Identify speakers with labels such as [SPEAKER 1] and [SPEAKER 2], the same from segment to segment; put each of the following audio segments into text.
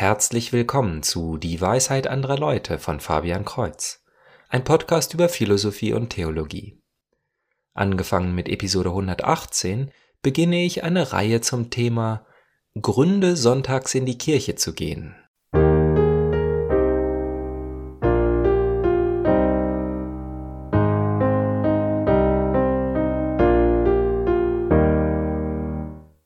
[SPEAKER 1] herzlich willkommen zu Die Weisheit anderer Leute von Fabian Kreuz, ein Podcast über Philosophie und Theologie. Angefangen mit Episode 118 beginne ich eine Reihe zum Thema Gründe, sonntags in die Kirche zu gehen.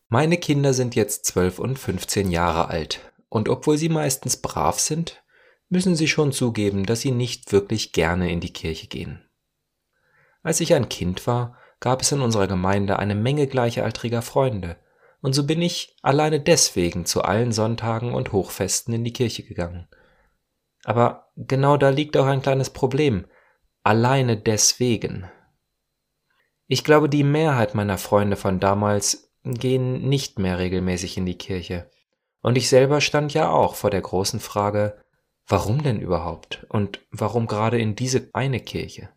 [SPEAKER 1] Meine Kinder sind jetzt 12 und 15 Jahre alt und obwohl sie meistens brav sind, müssen sie schon zugeben, dass sie nicht wirklich gerne in die Kirche gehen. Als ich ein Kind war, gab es in unserer Gemeinde eine Menge gleichaltriger Freunde, und so bin ich alleine deswegen zu allen Sonntagen und Hochfesten in die Kirche gegangen. Aber genau da liegt auch ein kleines Problem. Alleine deswegen. Ich glaube, die Mehrheit meiner Freunde von damals gehen nicht mehr regelmäßig in die Kirche. Und ich selber stand ja auch vor der großen Frage, warum denn überhaupt und warum gerade in diese eine Kirche?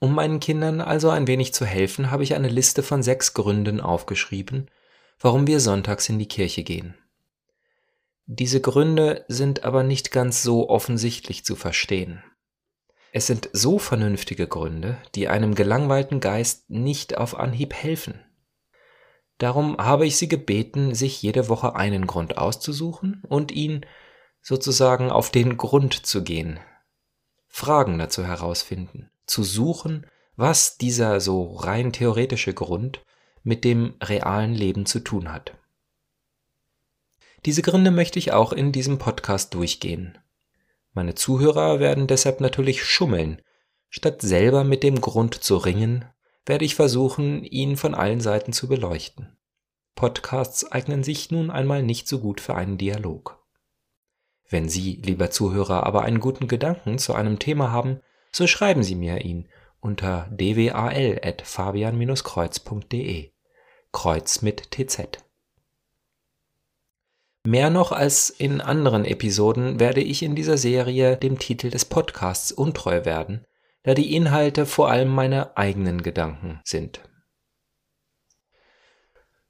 [SPEAKER 1] Um meinen Kindern also ein wenig zu helfen, habe ich eine Liste von sechs Gründen aufgeschrieben, warum wir sonntags in die Kirche gehen. Diese Gründe sind aber nicht ganz so offensichtlich zu verstehen. Es sind so vernünftige Gründe, die einem gelangweilten Geist nicht auf Anhieb helfen. Darum habe ich sie gebeten, sich jede Woche einen Grund auszusuchen und ihn sozusagen auf den Grund zu gehen, Fragen dazu herausfinden, zu suchen, was dieser so rein theoretische Grund mit dem realen Leben zu tun hat. Diese Gründe möchte ich auch in diesem Podcast durchgehen. Meine Zuhörer werden deshalb natürlich schummeln, statt selber mit dem Grund zu ringen, werde ich versuchen, ihn von allen Seiten zu beleuchten. Podcasts eignen sich nun einmal nicht so gut für einen Dialog. Wenn Sie, lieber Zuhörer, aber einen guten Gedanken zu einem Thema haben, so schreiben Sie mir ihn unter dwal.fabian-kreuz.de. Kreuz mit TZ. Mehr noch als in anderen Episoden werde ich in dieser Serie dem Titel des Podcasts untreu werden, da die Inhalte vor allem meine eigenen Gedanken sind.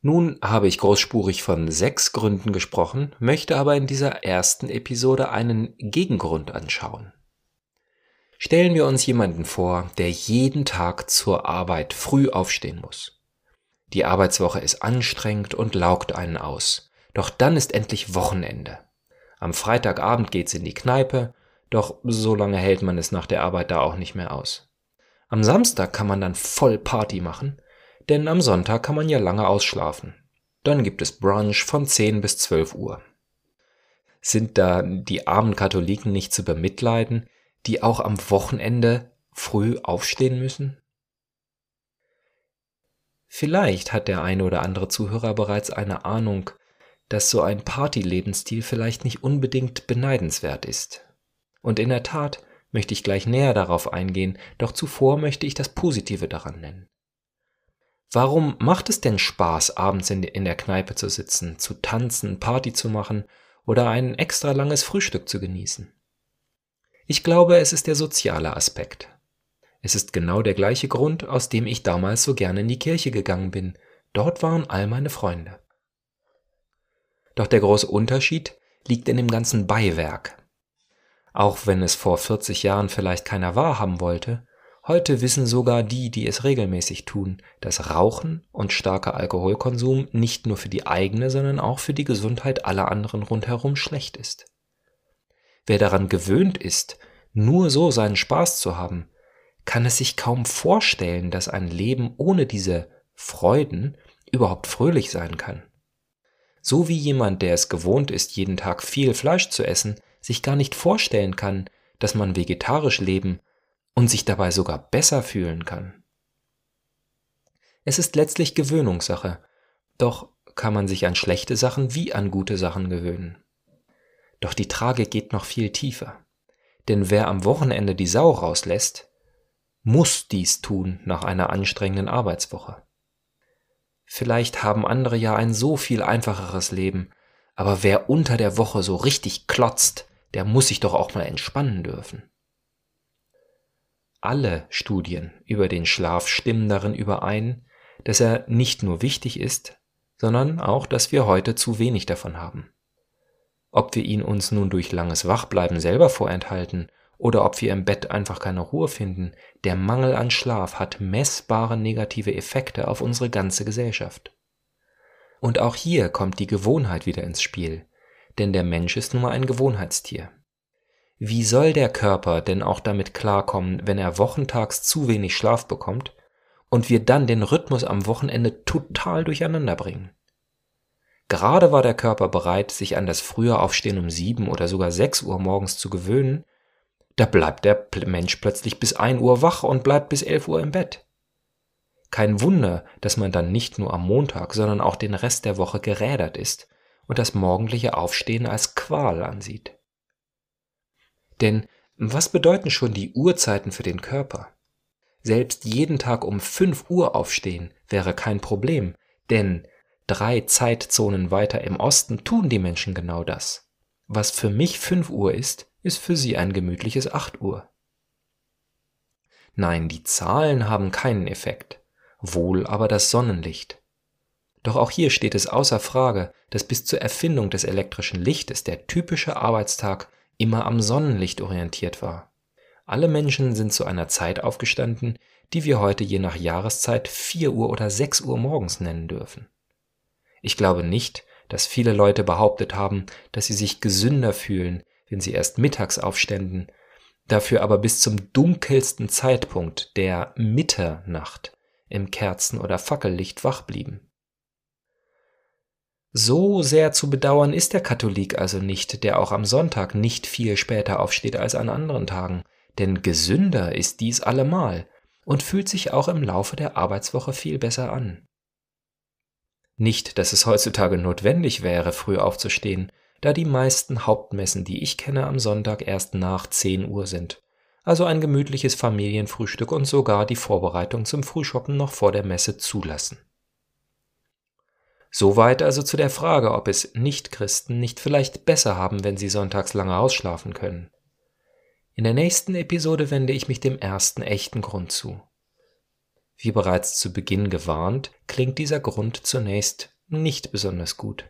[SPEAKER 1] Nun habe ich großspurig von sechs Gründen gesprochen, möchte aber in dieser ersten Episode einen Gegengrund anschauen. Stellen wir uns jemanden vor, der jeden Tag zur Arbeit früh aufstehen muss. Die Arbeitswoche ist anstrengend und laugt einen aus. Doch dann ist endlich Wochenende. Am Freitagabend geht's in die Kneipe, doch so lange hält man es nach der Arbeit da auch nicht mehr aus. Am Samstag kann man dann voll Party machen, denn am Sonntag kann man ja lange ausschlafen. Dann gibt es Brunch von 10 bis 12 Uhr. Sind da die armen Katholiken nicht zu bemitleiden, die auch am Wochenende früh aufstehen müssen? Vielleicht hat der eine oder andere Zuhörer bereits eine Ahnung, dass so ein Party-Lebensstil vielleicht nicht unbedingt beneidenswert ist. Und in der Tat möchte ich gleich näher darauf eingehen, doch zuvor möchte ich das Positive daran nennen. Warum macht es denn Spaß, abends in, der Kneipe zu sitzen, zu tanzen, Party zu machen oder ein extra langes Frühstück zu genießen? Ich glaube, es ist der soziale Aspekt. Es ist genau der gleiche Grund, aus dem ich damals so gerne in die Kirche gegangen bin. Dort waren all meine Freunde. Doch der große Unterschied liegt in dem ganzen Beiwerk. Auch wenn es vor 40 Jahren vielleicht keiner wahrhaben wollte, Heute wissen sogar die, die es regelmäßig tun, dass Rauchen und starker Alkoholkonsum nicht nur für die eigene, sondern auch für die Gesundheit aller anderen rundherum schlecht ist. Wer daran gewöhnt ist, nur so seinen Spaß zu haben, kann es sich kaum vorstellen, dass ein Leben ohne diese Freuden überhaupt fröhlich sein kann. So wie jemand, der es gewohnt ist, jeden Tag viel Fleisch zu essen, sich gar nicht vorstellen kann, dass man vegetarisch leben und sich dabei sogar besser fühlen kann. Es ist letztlich Gewöhnungssache, doch kann man sich an schlechte Sachen wie an gute Sachen gewöhnen. Doch die Tragik geht noch viel tiefer. Denn wer am Wochenende die Sau rauslässt, muss dies tun nach einer anstrengenden Arbeitswoche. Vielleicht haben andere ja ein so viel einfacheres Leben, aber wer unter der Woche so richtig klotzt, der muss sich doch auch mal entspannen dürfen. Alle Studien über den Schlaf stimmen darin überein, dass er nicht nur wichtig ist, sondern auch, dass wir heute zu wenig davon haben. Ob wir ihn uns nun durch langes Wachbleiben selber vorenthalten oder ob wir im Bett einfach keine Ruhe finden, der Mangel an Schlaf hat messbare negative Effekte auf unsere ganze Gesellschaft. Und auch hier kommt die Gewohnheit wieder ins Spiel, denn der Mensch ist nun mal ein Gewohnheitstier. Wie soll der Körper denn auch damit klarkommen, wenn er wochentags zu wenig Schlaf bekommt und wir dann den Rhythmus am Wochenende total durcheinander bringen? Gerade war der Körper bereit, sich an das frühe Aufstehen um sieben oder sogar sechs Uhr morgens zu gewöhnen, da bleibt der Mensch plötzlich bis ein Uhr wach und bleibt bis elf Uhr im Bett. Kein Wunder, dass man dann nicht nur am Montag, sondern auch den Rest der Woche gerädert ist und das morgendliche Aufstehen als Qual ansieht. Denn was bedeuten schon die Uhrzeiten für den Körper? Selbst jeden Tag um 5 Uhr aufstehen wäre kein Problem, denn drei Zeitzonen weiter im Osten tun die Menschen genau das. Was für mich 5 Uhr ist, ist für sie ein gemütliches 8 Uhr. Nein, die Zahlen haben keinen Effekt, wohl aber das Sonnenlicht. Doch auch hier steht es außer Frage, dass bis zur Erfindung des elektrischen Lichtes der typische Arbeitstag immer am Sonnenlicht orientiert war. Alle Menschen sind zu einer Zeit aufgestanden, die wir heute je nach Jahreszeit 4 Uhr oder 6 Uhr morgens nennen dürfen. Ich glaube nicht, dass viele Leute behauptet haben, dass sie sich gesünder fühlen, wenn sie erst mittags aufständen, dafür aber bis zum dunkelsten Zeitpunkt der Mitternacht im Kerzen- oder Fackellicht wach blieben. So sehr zu bedauern ist der Katholik also nicht, der auch am Sonntag nicht viel später aufsteht als an anderen Tagen, denn gesünder ist dies allemal und fühlt sich auch im Laufe der Arbeitswoche viel besser an. Nicht, dass es heutzutage notwendig wäre, früh aufzustehen, da die meisten Hauptmessen, die ich kenne, am Sonntag erst nach 10 Uhr sind. Also ein gemütliches Familienfrühstück und sogar die Vorbereitung zum Frühschoppen noch vor der Messe zulassen. Soweit also zu der Frage, ob es Nichtchristen nicht vielleicht besser haben, wenn sie sonntags lange ausschlafen können. In der nächsten Episode wende ich mich dem ersten echten Grund zu. Wie bereits zu Beginn gewarnt, klingt dieser Grund zunächst nicht besonders gut.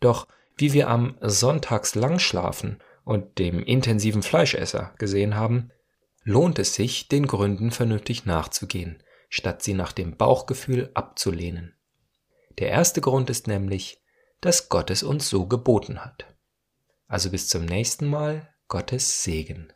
[SPEAKER 1] Doch wie wir am Sonntagslangschlafen und dem intensiven Fleischesser gesehen haben, lohnt es sich, den Gründen vernünftig nachzugehen, statt sie nach dem Bauchgefühl abzulehnen. Der erste Grund ist nämlich, dass Gott es uns so geboten hat. Also bis zum nächsten Mal, Gottes Segen.